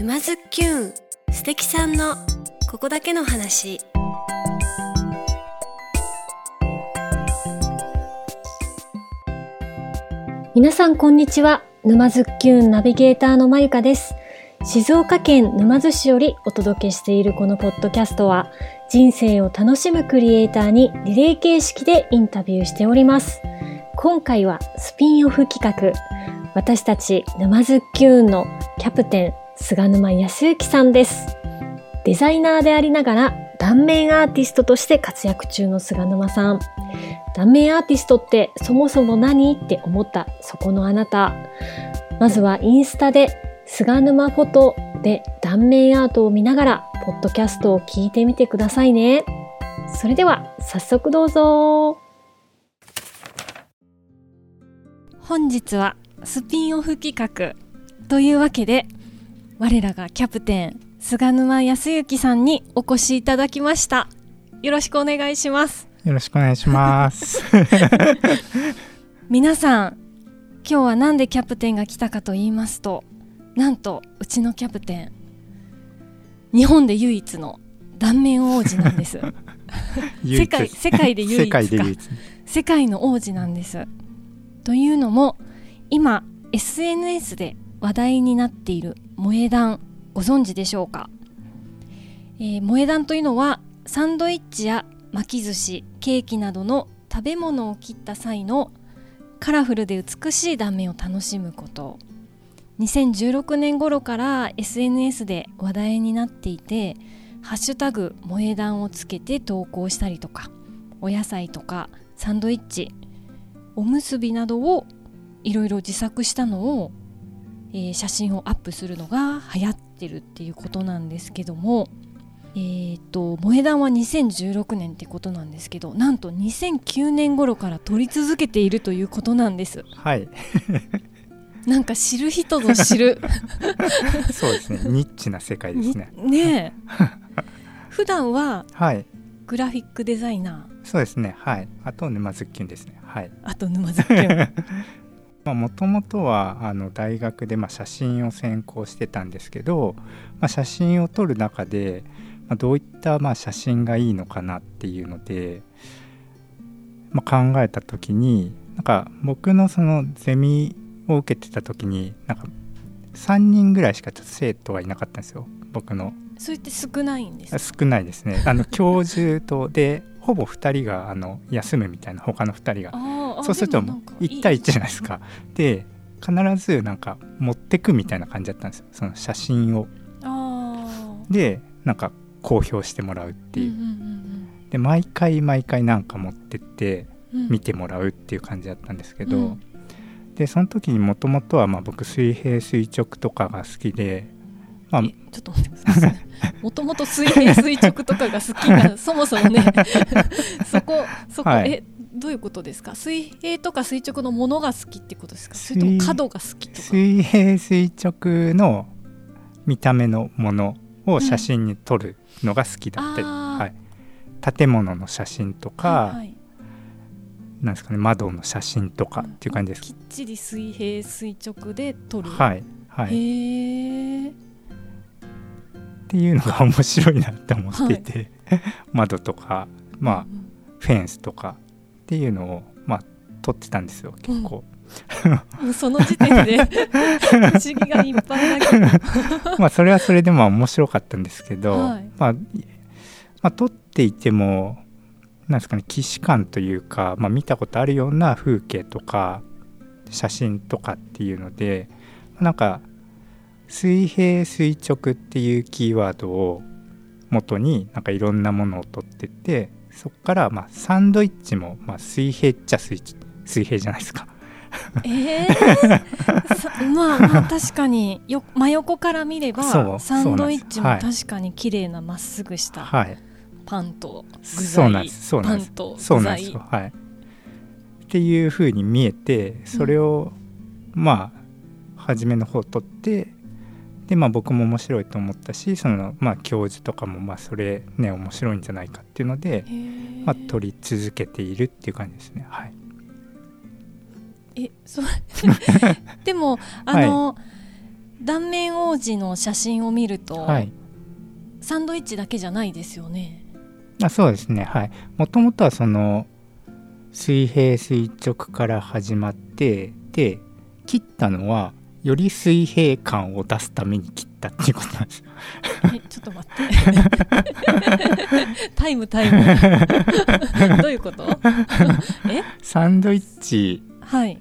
沼津きゅん素敵さんのここだけの話。皆さんこんにちは。沼津きゅんナビゲーターのまゆかです。静岡県沼津市よりお届けしているこのポッドキャストは人生を楽しむクリエイターにリレー形式でインタビューしております。今回はスピンオフ企画。私たち沼津きゅんのキャプテン菅沼康之さんです。デザイナーでありながら断面アーティストとして活躍中の菅沼さん。断面アーティストってそもそも何？って思ったそこのあなた。まずはインスタで菅沼フォトで断面アートを見ながらポッドキャストを聞いてみてくださいね。それでは早速どうぞ。本日はスピンオフ企画というわけで我らがキャプテン菅沼康之さんにお越しいただきました。よろしくお願いします。よろしくお願いします。皆さん今日はなんでキャプテンが来たかと言いますとなんとうちのキャプテン日本で唯一の断面王子なんです。世界世界で唯一か。世界の王子なんです。というのも今 SNS で話題になっている萌え断ご存知でしょうか、えー、萌え断というのはサンドイッチや巻き寿司ケーキなどの食べ物を切った際のカラフルで美しい断面を楽しむこと。2016年頃から SNS で話題になっていて「ハッシュタグ萌え断」をつけて投稿したりとかお野菜とかサンドイッチおむすびなどをいろいろ自作したのを、えー、写真をアップするのが流行ってるっていうことなんですけどもえーと、萌え断は2016年ってことなんですけどなんと2009年頃から撮り続けているということなんです。はい。なんか知る人ぞ知る。そうですね。ニッチな世界ですね。ね 普段ははい。グラフィックデザイナー、はい、そうですね。はい。あと沼津きゅんですね。はい。あと沼津きゅんもともとはあの大学でまあ写真を専攻してたんですけど、まあ、写真を撮る中で、まあ、どういったまあ写真がいいのかなっていうので、まあ、考えた時になんか僕のそのゼミを受けてた時になんか3人ぐらいしか生徒がいなかったんですよ。僕の。それって少ないんです少ないですね。あの教授とでほぼ2人があの休むみたいな他の2人がそうすると1対1じゃないですか。で必ずなんか持ってくみたいな感じだったんですよ。その写真を。でなんか公表してもらうっていう,、で毎回毎回なんか持ってって見てもらうっていう感じだったんですけど、うん、でその時にもともとはまあ僕水平垂直とかが好きでまあ、ちょっと待ってください。もともと水平垂直とかが好きな、そもそもね、そこ、そこ、はい、え、どういうことですか？水平とか垂直のものが好きってことですか？それとも角が好きとか？水平垂直の見た目のものを写真に撮るのが好きだって、うん、はい、建物の写真とか、はいはい、なんですかね？窓の写真とかっていう感じです、うん、きっちり水平垂直で撮る。はいはい。へえっていうのが面白いなって思っていて、はい、窓とかまあ、フェンスとかっていうのをまあ撮ってたんですよ結構。うん、その時点で 不思議がいっぱいだけどまあそれはそれでも面白かったんですけど、はい、まあ、まあ撮っていてもなんですかね既視感というか、まあ、見たことあるような風景とか写真とかっていうのでなんか水平垂直っていうキーワードを元になんかいろんなものを取ってってそこからまあサンドイッチもまあ水平っちゃ水水平じゃないですか。えー、まあまあ確かによ真横から見ればサンドイッチも確かに綺麗なまっすぐしたパンと具材、パンと具材。はい、っていうふうに見えてそれを、まあ初めの方取ってでまあ僕も面白いと思ったしそのまあ教授とかもまあそれね面白いんじゃないかっていうので、まあ、取り続けているっていう感じですね。はい。えそう。でもあの、はい、断面王子の写真を見ると、はい、サンドイッチだけじゃないですよね。あそうですね。はい。もともとはその水平垂直から始まってで切ったのはより水平感を出すために切ったっていうことなんです。よえちょっと待って。タイムタイム。どういうこと？え？サンドイッチ。はい。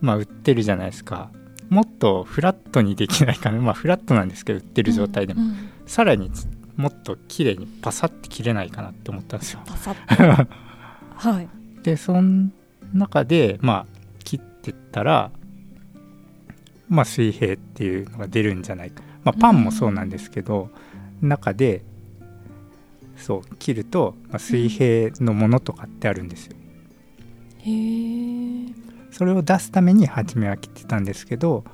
まあ売ってるじゃないですか。もっとフラットにできないかな。まあフラットなんですけど売ってる状態でも、うんうん。さらにもっと綺麗にパサッて切れないかなって思ったんですよ。パサッと。はい。でその中でまあ切ってったらまあ水平っていうのが出るんじゃないか、まあ、パンもそうなんですけど、中でそう切ると、まあ、水平のものとかってあるんですよ。へえそれを出すために初めは切ってたんですけど、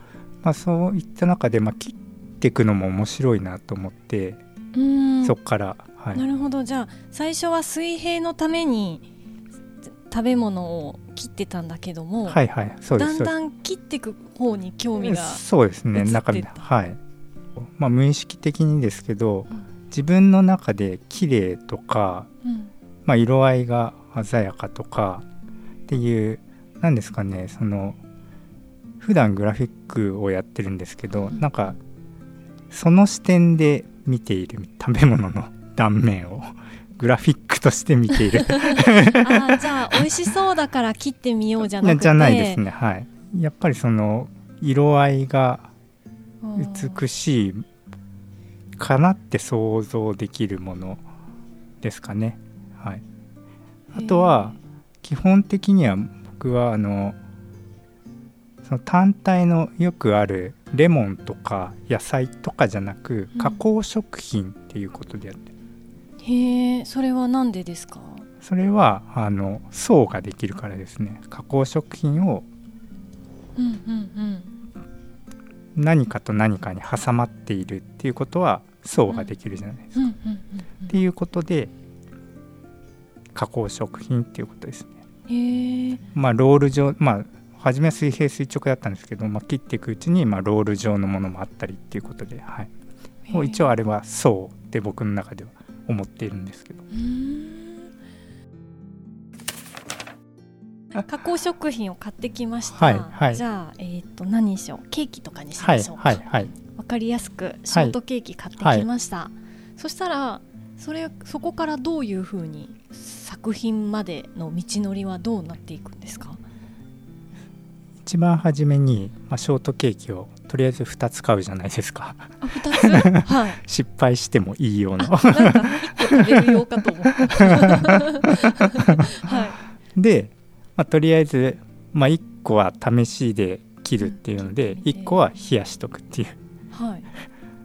まあ、そういった中で、まあ、切っていくのも面白いなと思って、うん。そっから、はい。なるほど。じゃあ最初は水平のために食べ物を切ってたんだけども、はいはいそうでだんすそうです。だん切っていく方に興味がそうですね中身はい。まあ無意識的にですけどうん。自分の中で綺麗とか、うん。まあ、色合いが鮮やかとかっていう何ですかねその普段グラフィックをやってるんですけどうん。なんかその視点で見ている食べ物の断面をグラフィックとして見ている。あーじゃあ美味しそうだから切ってみようじゃなくて。じゃないですね。はい。やっぱりその色合いがうん美しいかなって想像できるものですかね。はい、あとは基本的には僕はあのその単体のよくあるレモンとか野菜とかじゃなくうん。加工食品っていうことでやってる、へえそれはなんでですか？それはあの層ができるからですね。加工食品をうんうん何かと何かに挟まっているっていうことは層ができるじゃないですか。うんうんうんうん。っていうことで加工食品っていうことですね。へえまあロール状まあ初めは水平垂直だったんですけど、まあ、切っていくうちにまあロール状のものもあったりっていうことで、はい、もう一応あれは層って僕の中では思っているんですけど。加工食品を買ってきました、はいはい。じゃあ、えー、と何にしよう？ケーキとかにしはいましょうか、はいはいわかりやすくショートケーキ買ってきました、そしたらそれそこからどういうふうに作品までの道のりはどうなっていくんですか？一番初めに、まあ、ショートケーキをとりあえず2つ買うじゃないですか。あ二つ？はい。失敗してもいいような。あなんか一個食べるようかと思った はい。で、まあ、とりあえず、まあ、1個は試しで切るっていうのでうん。1個は冷やしとくっていう。はい、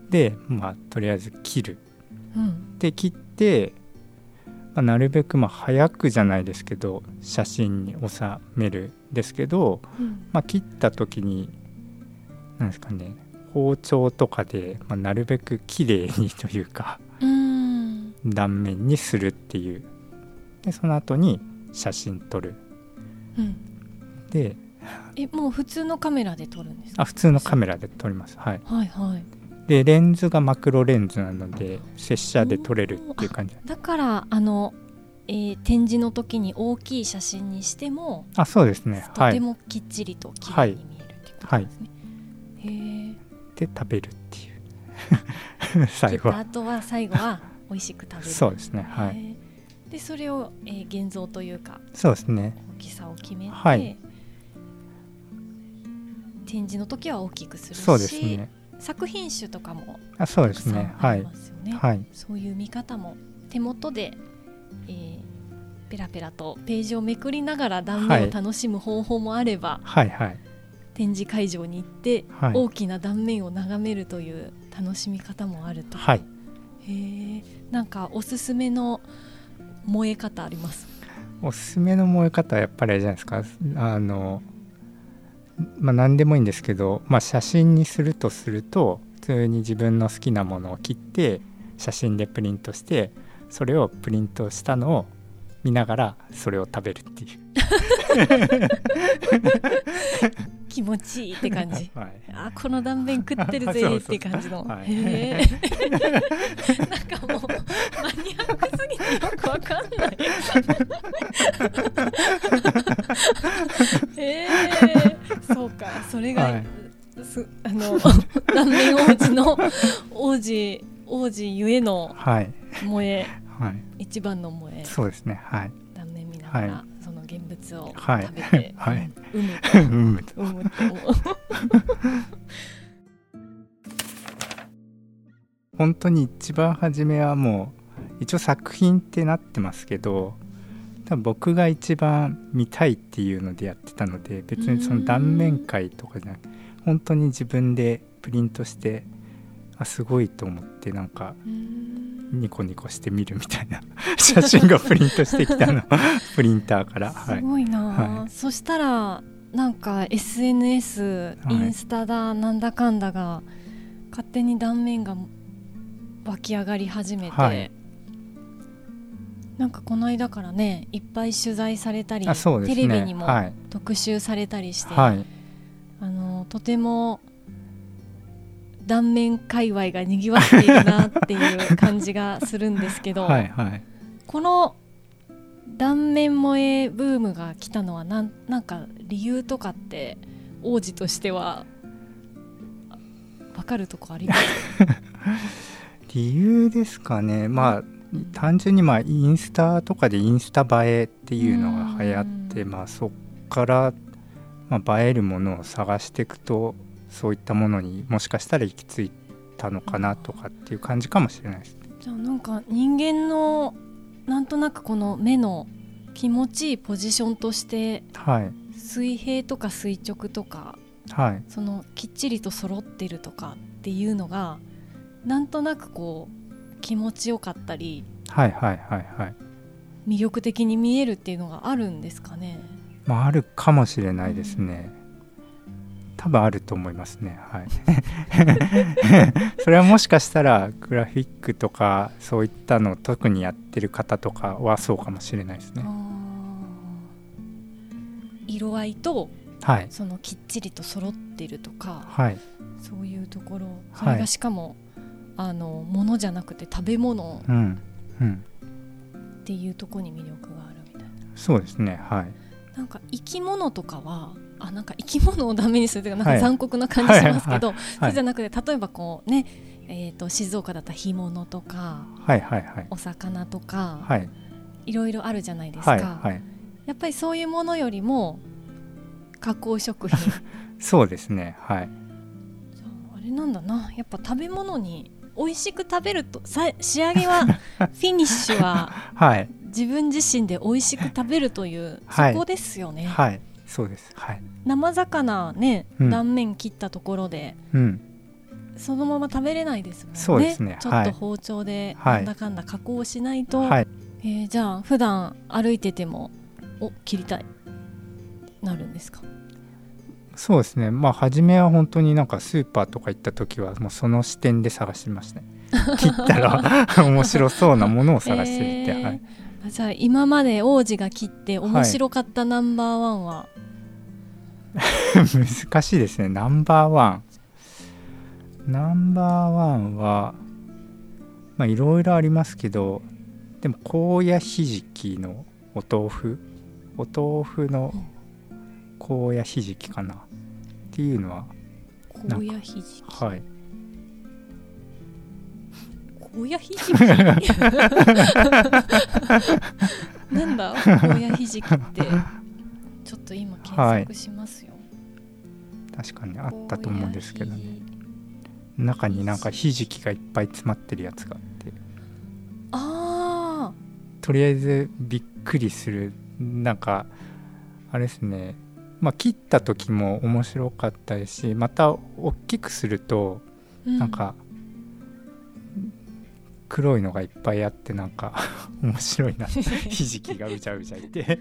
でまあとりあえず切る。うん、で切って、まあ、なるべくまあ早くじゃないですけど写真に収めるですけど、うん。まあ、切った時になんですかね包丁とかで、まあ、なるべく綺麗にというか断面にするっていう。でその後に写真撮る。うん。でえもう普通のカメラで撮るんですか？あ普通のカメラで撮ります。はい。はいはい。でレンズがマクロレンズなので拙者で撮れるっていう感じ。だからあの、えー展示の時に大きい写真にしても、あそうですね。はい。とてもきっちりと綺麗に見えるってことですね、へえで食べるっていう。切 最後。はった後は最後は 美味しく食べる。そうですね。はい。でそれを、えー現像というかそうですね。大きさを決めて、はい。展示の時は大きくするしそうですね。作品集とかもあそうですね。ありはい。はい。そういう見方も手元で、えーペラペラとページをめくりながら断面を楽しむ方法もあれば、はいはい展示会場に行って、はい。大きな断面を眺めるという楽しみ方もあると、はい。へえなんかおすすめの燃え方あります？おすすめの燃え方はやっぱりあれじゃないですか。あのまあ何でもいいんですけど、まあ、写真にするとすると普通に自分の好きなものを切って写真でプリントしてそれをプリントしたのを見ながらそれを食べるっていう 気持ちいいって感じ、はい、あこの断面食ってるぜ って感じの、はい。へえ。なんかもうマニアックすぎてよくわかんない。へえ。そうか。それが、はい。すあの断面王子の王子王子ゆえのはい。萌え。はい。一番の萌え。そうですね。はい。断面見ながら、はその現物をはい。食べて、はい。うむ。うんとうむ。と思う本当に一番初めはもう一応作品ってなってますけど多分僕が一番見たいっていうのでやってたので別にその断面会とかじゃなくて本当に自分でプリントしてあすごいと思ってなんかニコニコして見るみたいな。写真がプリントしてきたの。プリンターから。はい。すごいな。あ、はい。そしたらなんか SNS はい。インスタだなんだかんだが勝手に断面が湧き上がり始めて、はい。なんかこの間からねいっぱい取材されたり、ね。テレビにもはい。特集されたりして、はい。あのとても断面界隈がにぎわっているなっていう感じがするんですけど、はいはい。この断面萌えブームが来たのはなんなんか理由とかって王子としてはわかるとこあります 理由ですかね。まあ単純にまあインスタとかでインスタ映えっていうのが流行ってうん。まあそっから、まあ、映えるものを探していくとそういったものにもしかしたら行き着いたのかなとかっていう感じかもしれないです。じゃあなんか人間のなんとなくこの目の気持ちいいポジションとしてはい水平とか垂直とかはいそのきっちりと揃ってるとかっていうのがなんとなくこう気持ちよかったりはいはいはいはい魅力的に見えるっていうのがあるんですかね？まああるかもしれないですね。多分あると思いますね。はい。それはもしかしたらグラフィックとかそういったのを特にやってる方とかはそうかもしれないですね。色合いとはい。そのきっちりと揃ってるとかはい。そういうところ。そはい。れがしかも、あの物じゃなくて食べ物うん。うん。っていうところに魅力があるみたいな。そうですね。はい。なんか生き物とかはあなんか生き物をダメにするというかなんはい。か残酷な感じしますけど、はいそうじゃなくて例えばこうねえー、と静岡だったら干物とかはいはいはい。お魚とか、はい。いろいろあるじゃないですか、はいはい。やっぱりそういうものよりも加工食品。そうですね。はい。あれなんだな。やっぱ食べ物に美味しく食べるとさ仕上げは フィニッシュははい。自分自身で美味しく食べるという、はい。そこですよね、はいそうです。はい。生魚ね、うん。断面切ったところでうん。そのまま食べれないですもんね。そうですね。ちょはいっと包丁ではないんだかんだ加工しないと、はい。えーじゃあ普段歩いててもお切りたいなるんですか？そうですね。まあ初めは本当になんかスーパーとか行った時はもうその視点で探してましたね。切ったら 面白そうなものを探してみて、えーはい、あじゃあ今まで王子が切って面白かったナンバーワンは、難しいですね。ナンバーワン。ナンバーワンはまあいろいろありますけどでも高野ひじきのお豆腐？お豆腐の高野ひじきかな？っていうのは高野ひじき。はい高野ひじき。なんだ？高野ひじきって。ちょっと今検索しますよ、確かにあったと思うんですけどね。中になんかひじきがいっぱい詰まってるやつがあって。あとりあえずびっくりする。なんかあれですね。まあ切った時も面白かったですしまた大きくするとなんか黒いのがいっぱいあってなんか 面白いな。ひじきがうじゃうじゃいて。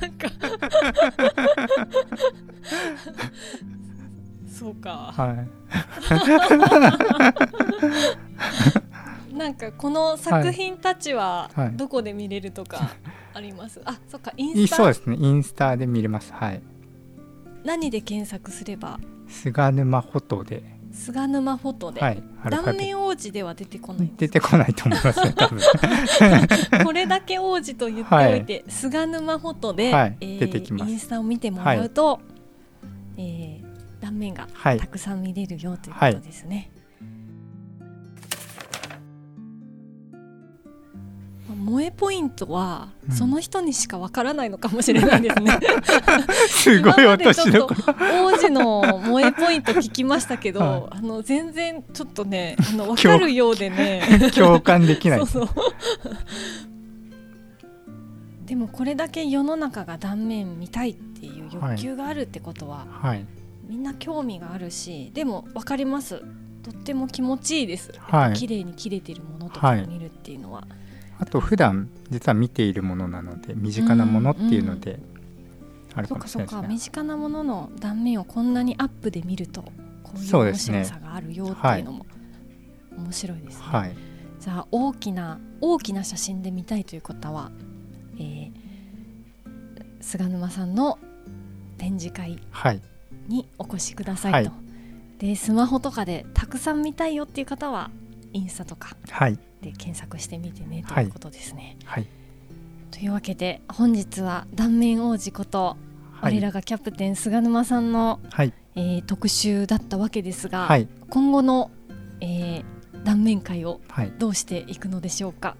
なんか。そうか。はい。なんかこの作品たちははい。はい。どこで見れるとか、あります？あそっか。インスタ？そうですね。インスタで見れます。はい。何で検索すれば菅沼フォトで。菅沼フォトで、はい、断面王子では出てこない出てこないと思いますね多分。これだけ王子と言っておいて、はい、菅沼フォトで、はいえー、出てきます。インスタを見てもらうと、はい、えー、断面がたくさん見れるよということですね、萌えポイントは、その人にしかわからないのかもしれないですね。すごい私の王子の萌えポイント聞きましたけど、はい、あの全然ちょっとねあの分かるようでね。共 感できない。そうそう。でもこれだけ世の中が断面見たいっていう欲求があるってことは、はい、みんな興味があるしでも分かります。とっても気持ちいいです、はい、綺麗に切れてるものとかを見るっていうのは。はいあと普段実は見ているものなので身近なものっていうのであるかもしれないですね。身近なものの断面をこんなにアップで見るとこういう面白さがあるよっていうのも面白いですね。はい、じゃあ大きな大きな写真で見たいという方は、えー、菅沼さんの展示会にお越しくださいと。はい、でスマホとかでたくさん見たいよっていう方はインスタとか、はい、で検索してみてねということですね。はい、というわけで本日は断面王子こと、はい、我らがキャプテン菅沼さんの、はい。えー、特集だったわけですが、はい、今後の、えー、断面会をどうしていくのでしょうか？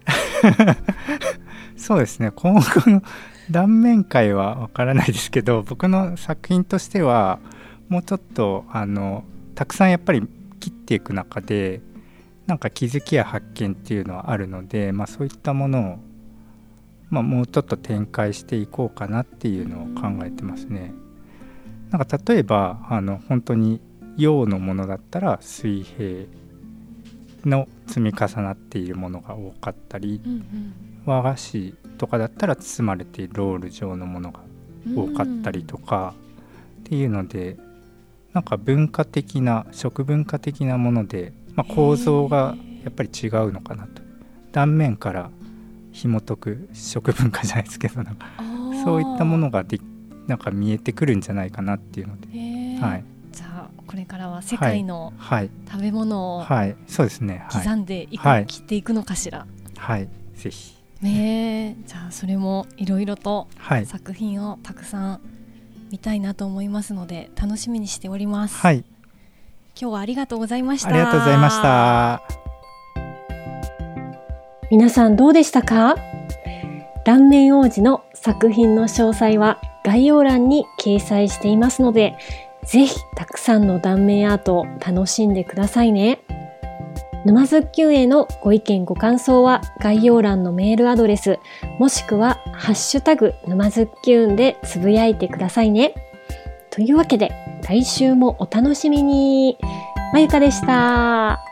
そうですね。今後の断面会はわからないですけど僕の作品としてはもうちょっとあのたくさんやっぱり切っていく中でなんか気づきや発見っていうのはあるので、まあ、そういったものを、まあ、もうちょっと展開していこうかなっていうのを考えてますね。なんか例えばあの本当に陽のものだったら水平の積み重なっているものが多かったり、うんうん、和菓子とかだったら包まれているロール状のものが多かったりとか、っていうのでなんか文化的な食文化的なものでまあ、構造がやっぱり違うのかなと。断面から紐解く食文化じゃないですけどなんかそういったものがでなんか見えてくるんじゃないかなっていうので、はい、じゃあこれからは世界の食べ物を、はい、そうですね。刻んでいく、はい、切っていくのかしら。はい。ぜひ。ねじゃあそれもいろいろと作品をたくさん見たいなと思いますので楽しみにしております。はい今日はありがとうございました。ありがとうございました。皆さんどうでしたか？断面王子の作品の詳細は概要欄に掲載していますのでぜひたくさんの断面アートを楽しんでくださいね。沼津きゅんへのご意見ご感想は概要欄のメールアドレスもしくはハッシュタグ沼津きゅんでつぶやいてくださいね。というわけで来週もお楽しみに。まゆかでした。